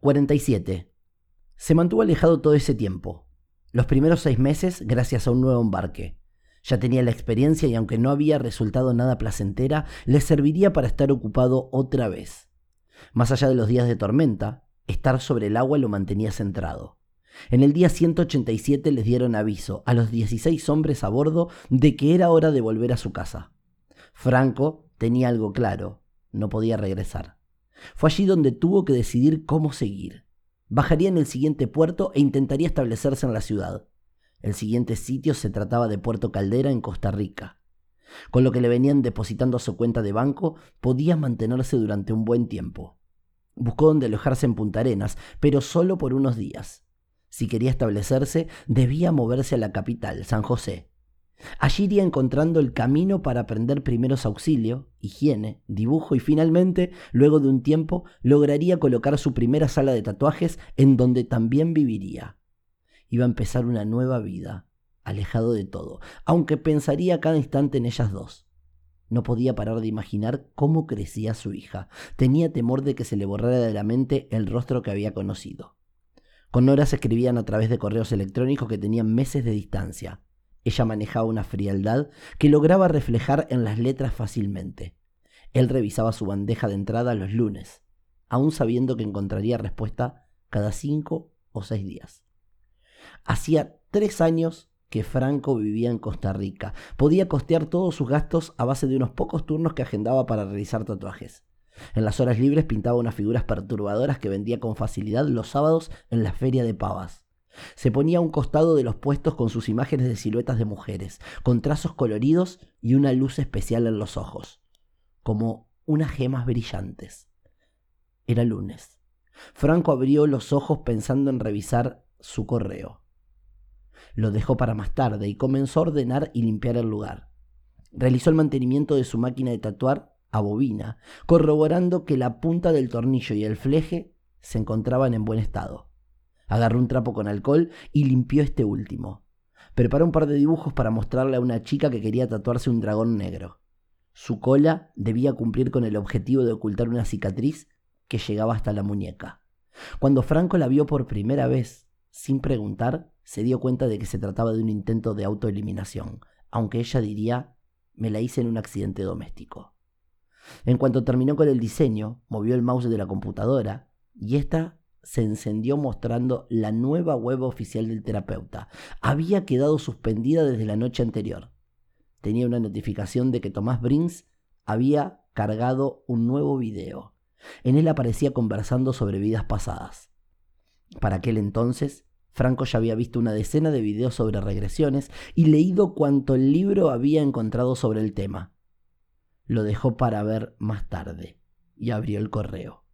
47. Se mantuvo alejado todo ese tiempo. Los primeros seis meses gracias a un nuevo embarque. Ya tenía la experiencia y aunque no había resultado nada placentera, le serviría para estar ocupado otra vez. Más allá de los días de tormenta, estar sobre el agua lo mantenía centrado. En el día 187 les dieron aviso a los 16 hombres a bordo de que era hora de volver a su casa. Franco tenía algo claro, no podía regresar. Fue allí donde tuvo que decidir cómo seguir. Bajaría en el siguiente puerto e intentaría establecerse en la ciudad. El siguiente sitio se trataba de Puerto Caldera en Costa Rica. Con lo que le venían depositando a su cuenta de banco, podía mantenerse durante un buen tiempo. Buscó donde alojarse en Punta Arenas, pero solo por unos días. Si quería establecerse, debía moverse a la capital, San José. Allí iría encontrando el camino para aprender primeros auxilios, higiene, dibujo y finalmente, luego de un tiempo, lograría colocar su primera sala de tatuajes en donde también viviría. Iba a empezar una nueva vida, alejado de todo, aunque pensaría cada instante en ellas dos. No podía parar de imaginar cómo crecía su hija. Tenía temor de que se le borrara de la mente el rostro que había conocido. Con horas escribían a través de correos electrónicos que tenían meses de distancia. Ella manejaba una frialdad que lograba reflejar en las letras fácilmente. Él revisaba su bandeja de entrada los lunes, aún sabiendo que encontraría respuesta cada cinco o seis días. Hacía tres años que Franco vivía en Costa Rica. Podía costear todos sus gastos a base de unos pocos turnos que agendaba para realizar tatuajes. En las horas libres pintaba unas figuras perturbadoras que vendía con facilidad los sábados en la feria de pavas. Se ponía a un costado de los puestos con sus imágenes de siluetas de mujeres, con trazos coloridos y una luz especial en los ojos, como unas gemas brillantes. Era lunes. Franco abrió los ojos pensando en revisar su correo. Lo dejó para más tarde y comenzó a ordenar y limpiar el lugar. Realizó el mantenimiento de su máquina de tatuar a bobina, corroborando que la punta del tornillo y el fleje se encontraban en buen estado. Agarró un trapo con alcohol y limpió este último. Preparó un par de dibujos para mostrarle a una chica que quería tatuarse un dragón negro. Su cola debía cumplir con el objetivo de ocultar una cicatriz que llegaba hasta la muñeca. Cuando Franco la vio por primera vez, sin preguntar, se dio cuenta de que se trataba de un intento de autoeliminación, aunque ella diría, me la hice en un accidente doméstico. En cuanto terminó con el diseño, movió el mouse de la computadora y esta se encendió mostrando la nueva web oficial del terapeuta. Había quedado suspendida desde la noche anterior. Tenía una notificación de que Tomás Brins había cargado un nuevo video. En él aparecía conversando sobre vidas pasadas. Para aquel entonces, Franco ya había visto una decena de videos sobre regresiones y leído cuanto el libro había encontrado sobre el tema. Lo dejó para ver más tarde y abrió el correo.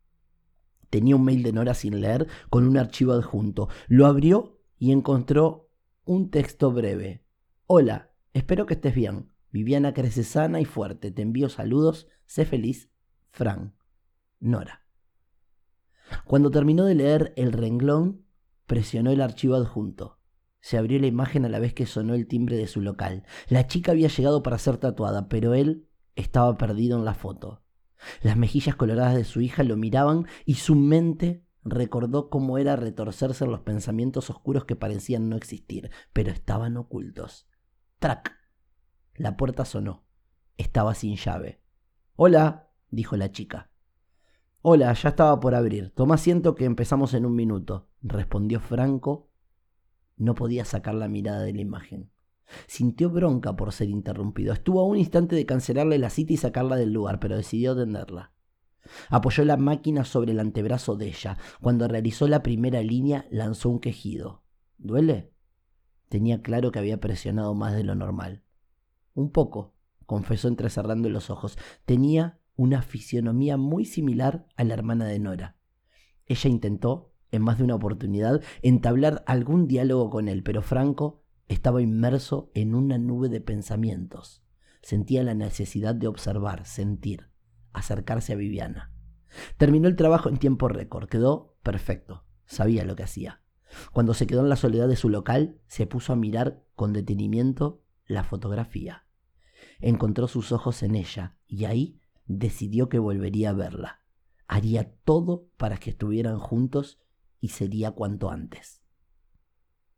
Tenía un mail de Nora sin leer con un archivo adjunto. Lo abrió y encontró un texto breve. Hola, espero que estés bien. Viviana crece sana y fuerte. Te envío saludos. Sé feliz. Fran. Nora. Cuando terminó de leer el renglón, presionó el archivo adjunto. Se abrió la imagen a la vez que sonó el timbre de su local. La chica había llegado para ser tatuada, pero él estaba perdido en la foto. Las mejillas coloradas de su hija lo miraban y su mente recordó cómo era retorcerse los pensamientos oscuros que parecían no existir, pero estaban ocultos. ¡Trac! La puerta sonó. Estaba sin llave. Hola, dijo la chica. Hola, ya estaba por abrir. Toma asiento que empezamos en un minuto, respondió Franco. No podía sacar la mirada de la imagen. Sintió bronca por ser interrumpido. Estuvo a un instante de cancelarle la cita y sacarla del lugar, pero decidió atenderla. Apoyó la máquina sobre el antebrazo de ella. Cuando realizó la primera línea, lanzó un quejido. ¿Duele? Tenía claro que había presionado más de lo normal. Un poco, confesó entrecerrando los ojos. Tenía una fisionomía muy similar a la hermana de Nora. Ella intentó, en más de una oportunidad, entablar algún diálogo con él, pero Franco estaba inmerso en una nube de pensamientos. Sentía la necesidad de observar, sentir, acercarse a Viviana. Terminó el trabajo en tiempo récord, quedó perfecto, sabía lo que hacía. Cuando se quedó en la soledad de su local, se puso a mirar con detenimiento la fotografía. Encontró sus ojos en ella y ahí decidió que volvería a verla. haría todo para que estuvieran juntos y sería cuanto antes.